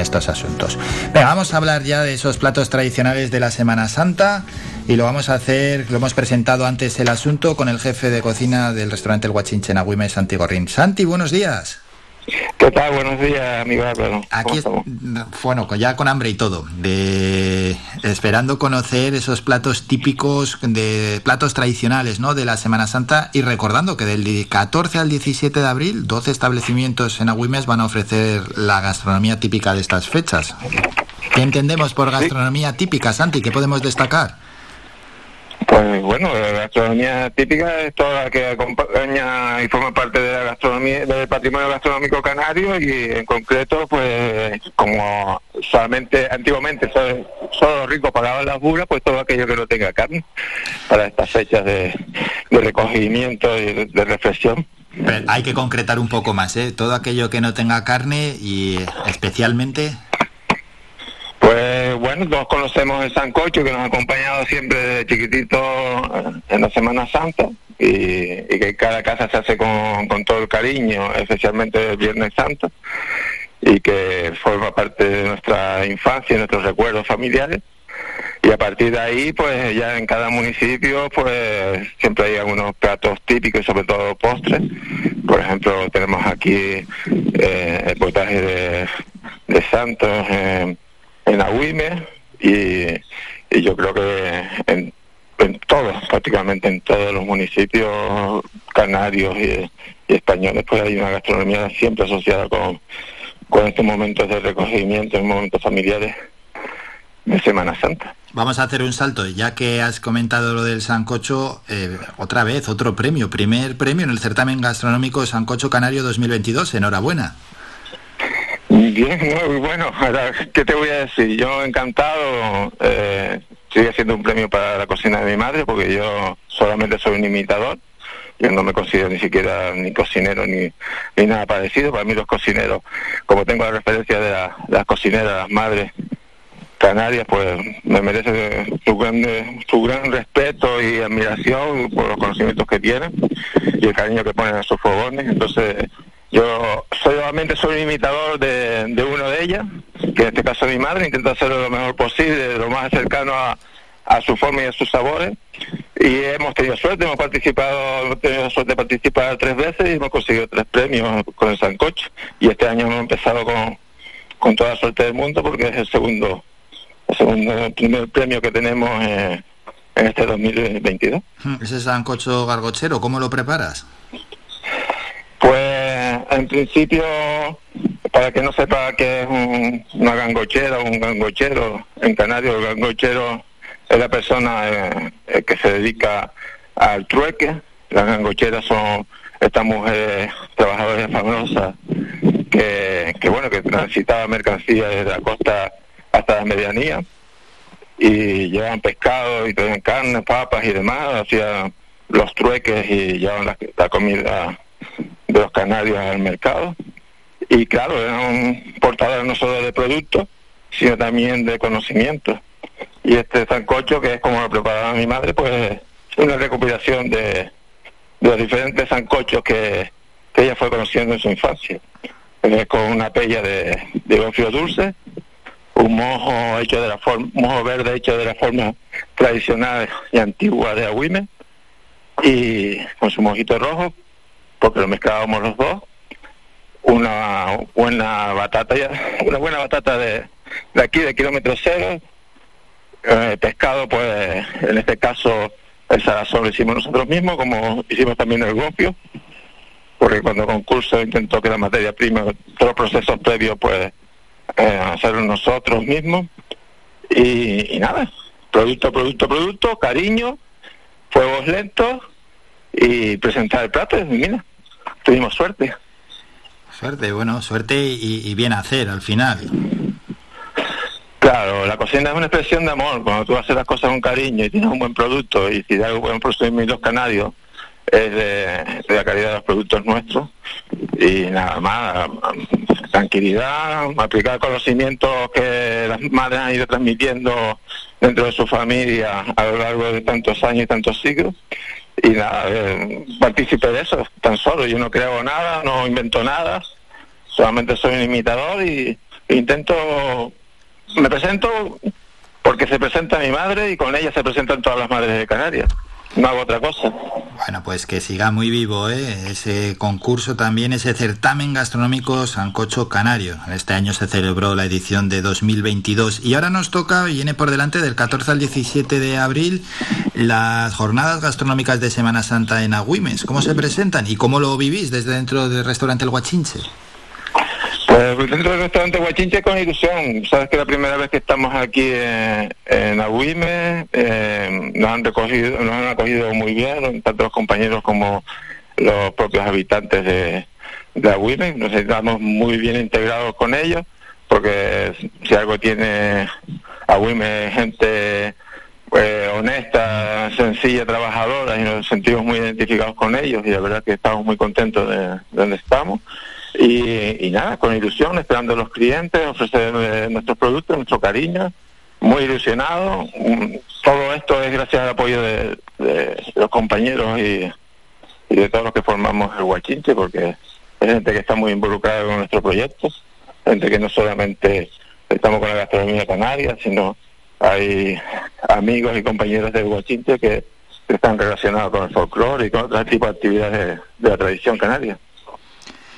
estos asuntos. Vamos a hablar ya de esos platos tradicionales de la Semana Santa y lo vamos a hacer, lo hemos presentado antes el asunto con el jefe de cocina del restaurante El Guachinche en Agüime, Santi Gorrín. Santi, buenos días. ¿Qué tal? Buenos días, amigo Aquí, bueno, ya con hambre y todo, de esperando conocer esos platos típicos, de platos tradicionales, ¿no? De la Semana Santa y recordando que del 14 al 17 de abril, 12 establecimientos en Agüimes van a ofrecer la gastronomía típica de estas fechas. ¿Qué entendemos por gastronomía típica, Santi? ¿Qué podemos destacar? Pues bueno, la gastronomía típica es toda la que acompaña y forma parte de la gastronomía, del patrimonio gastronómico canario y en concreto, pues como solamente antiguamente solo, los ricos pagaban las burras, pues todo aquello que no tenga carne para estas fechas de, recogimiento y de, reflexión. hay que concretar un poco más, ¿eh? Todo aquello que no tenga carne y especialmente pues bueno, todos conocemos el sancocho que nos ha acompañado siempre desde chiquitito en la Semana Santa y, que cada casa se hace con, todo el cariño, especialmente el Viernes Santo, y que forma parte de nuestra infancia y nuestros recuerdos familiares. Y a partir de ahí, pues ya en cada municipio, pues siempre hay algunos platos típicos sobre todo postres. Por ejemplo, tenemos aquí eh, el potaje de, de Santos. Eh, en Agüime y, yo creo que en, todos, prácticamente en todos los municipios canarios y, españoles, pues hay una gastronomía siempre asociada con, con estos momentos de recogimiento, momentos familiares de Semana Santa. Vamos a hacer un salto, ya que has comentado lo del Sancocho, eh, otra vez, otro premio, primer premio en el certamen gastronómico Sancocho Canario 2022. Enhorabuena. Bien, muy bueno. ¿Qué te voy a decir? Yo encantado. Eh, sigue siendo un premio para la cocina de mi madre porque yo solamente soy un imitador. Yo no me considero ni siquiera ni cocinero ni, ni nada parecido. Para mí los cocineros, como tengo la referencia de la, las cocineras, las madres canarias, pues me merece su gran, su gran respeto y admiración por los conocimientos que tienen y el cariño que ponen a sus fogones. Entonces, yo solamente soy un imitador de, uno de ellas, que en este caso es mi madre, intento hacerlo lo mejor posible, lo más cercano a, su forma y a sus sabores. Y hemos tenido suerte, hemos participado, hemos tenido suerte de participar tres veces y hemos conseguido tres premios con el Sancocho. Y este año hemos empezado con, con toda la suerte del mundo porque es el segundo, el segundo primer premio que tenemos en este 2022. Ese Sancocho gargochero, ¿cómo lo preparas? En principio, para que no sepa que es un, una gangochera o un gangochero, en Canarias el gangochero es la persona eh, que se dedica al trueque. Las gangocheras son estas mujeres trabajadoras famosas que, que bueno, que transitaban mercancía desde la costa hasta la medianía y llevan pescado y traían carne, papas y demás, hacían los trueques y llevaban la comida de los canarios al mercado. Y claro, era un portador no solo de productos, sino también de conocimiento. Y este sancocho, que es como lo preparaba mi madre, pues es una recopilación de, los diferentes sancochos que, ella fue conociendo en su infancia. con una pella de, de dulce, un mojo hecho de la forma, mojo verde hecho de la forma tradicional y antigua de Agüime, y con su mojito rojo, porque lo mezclábamos los dos, una buena batata, una buena batata de, de aquí, de kilómetro cero, eh, pescado, pues en este caso el salazón lo hicimos nosotros mismos, como hicimos también el gofio, porque cuando concurso intentó que la materia prima, todos los procesos previos, pues eh, hacerlo nosotros mismos. Y, nada, producto, producto, producto, cariño, fuegos lentos y presentar el plato. Y mira, tuvimos suerte. Suerte, bueno, suerte y, bien hacer al final. Claro, la cocina es una expresión de amor. Cuando tú haces las cosas con cariño y tienes un buen producto, y si de algo buen producto los canarios, es de, la calidad de los productos nuestros. Y nada más, tranquilidad, aplicar conocimientos que las madres han ido transmitiendo dentro de su familia a lo largo de tantos años y tantos siglos y nada, eh, partícipe de eso, tan solo. Yo no creo nada, no invento nada, solamente soy un imitador y, Intento, me presento porque se presenta mi madre y con ella se presentan todas las madres de Canarias no hago otra cosa. Bueno, pues que siga muy vivo ¿eh? ese concurso también, ese certamen gastronómico Sancocho Canario. Este año se celebró la edición de 2022 y ahora nos toca, viene por delante del 14 al 17 de abril, las jornadas gastronómicas de Semana Santa en Agüimes. ¿Cómo se presentan y cómo lo vivís desde dentro del restaurante El Guachinche? Pues dentro del restaurante Huachinche con ilusión. Sabes que la primera vez que estamos aquí en, en Agüime eh, nos han recogido, nos han acogido muy bien, tanto los compañeros como los propios habitantes de, de. Nos estamos muy bien integrados con ellos, porque si algo tiene Agüime gente honesta, sencilla, trabajadora y nos sentimos muy identificados con ellos y la verdad que estamos muy contentos de donde estamos. Y, nada, con ilusión, esperando a los clientes, ofrecer eh, nuestros productos, nuestro cariño, muy ilusionado. Mm, todo esto es gracias al apoyo de, los compañeros y, de todos los que formamos el Huachinche, porque es gente que está muy involucrada con nuestro proyecto, gente que no solamente estamos con la gastronomía canaria, sino hay amigos y compañeros del Huachinche que, están relacionados con el folclore y con otros tipos de actividades de la tradición canaria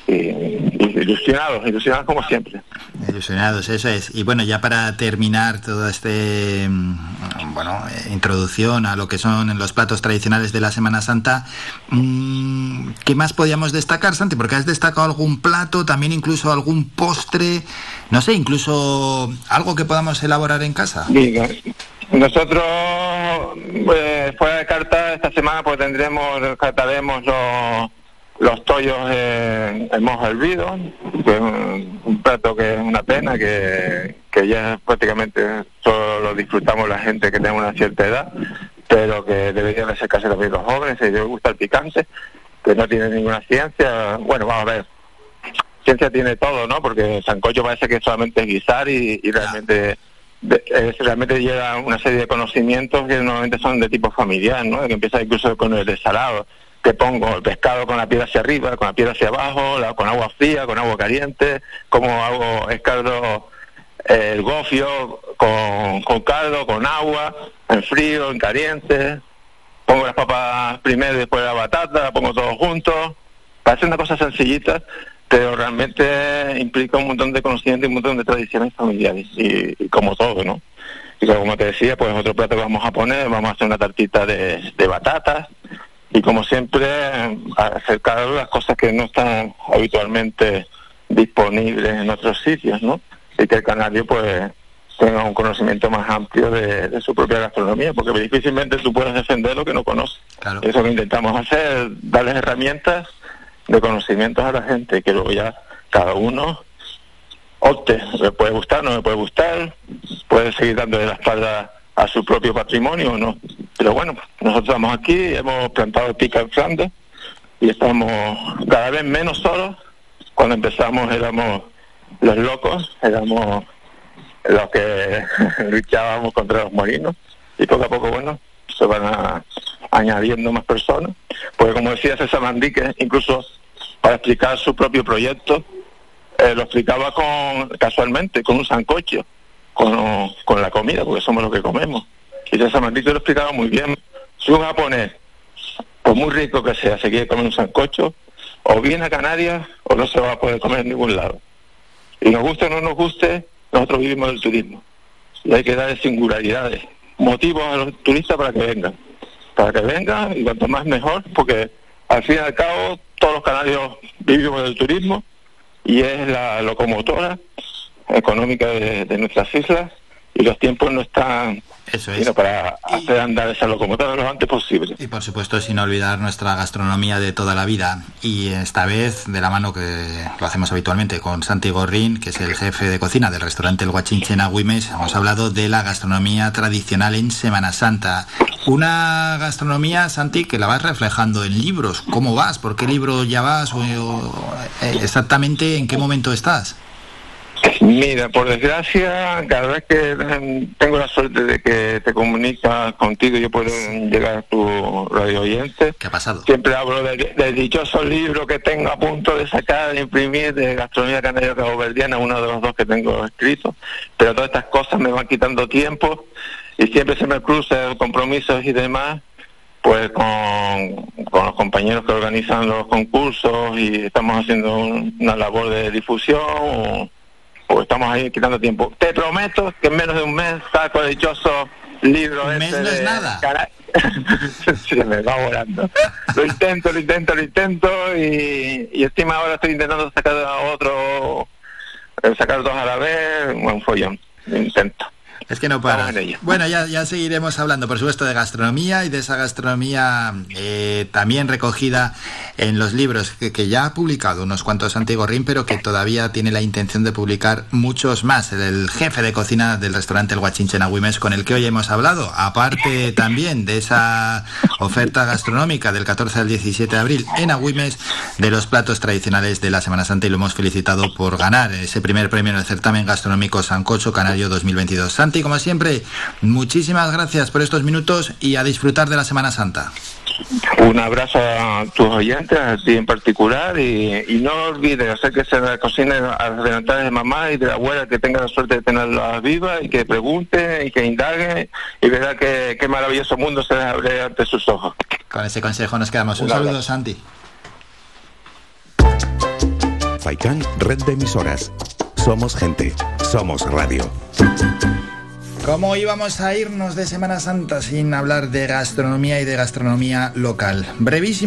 ilusionados, ilusionados como siempre. Ilusionados, eso es. Y bueno, ya para terminar toda este mm, bueno, eh, introducción a lo que son los platos tradicionales de la Semana Santa, mm, ¿qué más podíamos destacar, Santi? Porque has destacado algún plato, también incluso algún postre, no sé, incluso algo que podamos elaborar en casa. Nosotros, pues, fuera de carta, esta semana pues tendremos, trataremos los los tollos en, mojo hervido, que es un, plato que es una pena, que, que ya prácticamente solo lo disfrutamos la gente que tiene una cierta edad, pero que debería de ser casi los jóvenes, si les gusta el picante, que no tiene ninguna ciencia. Bueno, vamos a ver. Ciencia tiene todo, ¿no? Porque sancocho parece que solamente es guisar y, realmente realmente lleva una serie de conocimientos que normalmente son de tipo familiar, ¿no? Que empieza incluso con el desalado que pongo el pescado con la piel hacia arriba, con la piel hacia abajo, con agua fría, con agua caliente, como hago escaldo el gofio con, con caldo, con agua, en frío, en caliente, pongo las papas primero y después la batata, pongo todo junto, parece una cosa sencillita, pero realmente implica un montón de conocimientos y un montón de tradiciones familiares, y, como todo, ¿no? Y como te decía, pues otro plato que vamos a poner, vamos a hacer una tartita de, de batatas, y como siempre acercar las cosas que no están habitualmente disponibles en otros sitios, ¿no? Y que el canario pues tenga un conocimiento más amplio de, su propia gastronomía, porque difícilmente tú puedes defender lo que no conoces. Eso Eso que intentamos hacer, darles herramientas de conocimientos a la gente, que luego ya cada uno opte, me puede gustar, no me puede gustar, puede seguir dándole la espalda a su propio patrimonio o no. Pero bueno, nosotros estamos aquí, hemos plantado pica en Flandes y estamos cada vez menos solos. Cuando empezamos éramos los locos, éramos los que luchábamos contra los molinos y poco a poco, bueno, se van añadiendo más personas. Porque como decía César Mandique, incluso para explicar su propio proyecto, eh, lo explicaba con casualmente, con un sancocho con, con la comida, porque somos los que comemos. Y César Maldito lo explicaba muy bien. Si un japonés, por muy rico que sea, se quiere comer un sancocho, o viene a Canarias o no se va a poder comer en ningún lado. Y nos guste o no nos guste, nosotros vivimos del turismo. Y hay que darle singularidades, motivos a los turistas para que vengan. Para que vengan, y cuanto más mejor, porque al fin y al cabo todos los canarios vivimos del turismo y es la locomotora económica de, nuestras islas y los tiempos no están Eso es. para hacer andar esa locomotora lo antes posible. Y por supuesto sin olvidar nuestra gastronomía de toda la vida y esta vez de la mano que lo hacemos habitualmente con Santi Gorrín, que es el jefe de cocina del restaurante El Guachinche en Agüimes, hemos hablado de la gastronomía tradicional en Semana Santa. Una gastronomía, Santi, que la vas reflejando en libros. ¿Cómo vas? ¿Por qué libro ya vas? o, eh, exactamente en qué momento estás? Mira, por desgracia, cada vez que em, tengo la suerte de que te comunicas contigo, yo puedo llegar a tu radio oyente. ¿Qué ha pasado? Siempre hablo del, dichoso libro que tengo a punto de sacar, de imprimir, de Gastronomía Canaria Caboverdiana, uno de los dos que tengo escrito. Pero todas estas cosas me van quitando tiempo y siempre se me cruzan compromisos y demás pues con, con, los compañeros que organizan los concursos y estamos haciendo una labor de difusión estamos ahí quitando tiempo. Te prometo que en menos de un mes saco el dichoso libro. Un mes no es nada. Se me va volando. lo intento, lo intento, lo intento y, y encima ahora estoy intentando sacar otro, eh, sacar dos a la vez, un follón. Lo intento. Es que no para. Bueno, ya, ya seguiremos hablando, por supuesto, de gastronomía y de esa gastronomía eh, también recogida en los libros que, ya ha publicado unos cuantos Santiago Rin, pero que todavía tiene la intención de publicar muchos más. El, jefe de cocina del restaurante El Guachinche en Agüimes, con el que hoy hemos hablado, aparte también de esa oferta gastronómica del 14 al 17 de abril en Agüimes, de los platos tradicionales de la Semana Santa, y lo hemos felicitado por ganar ese primer premio en el certamen gastronómico Sancocho Canario 2022 como siempre, muchísimas gracias por estos minutos y a disfrutar de la Semana Santa. Un abrazo a tus oyentes, a ti en particular, y, no olvides hacer que se la cocina a las de mamá y de la abuela que tenga la suerte de tenerla viva y que pregunte y que indague y verá que, qué maravilloso mundo se abre ante sus ojos. Con ese consejo nos quedamos. Un, saludo, Santi. Faikan, red de emisoras. Somos gente, somos radio. ¿Cómo íbamos a irnos de Semana Santa sin hablar de gastronomía y de gastronomía local? Brevísimo.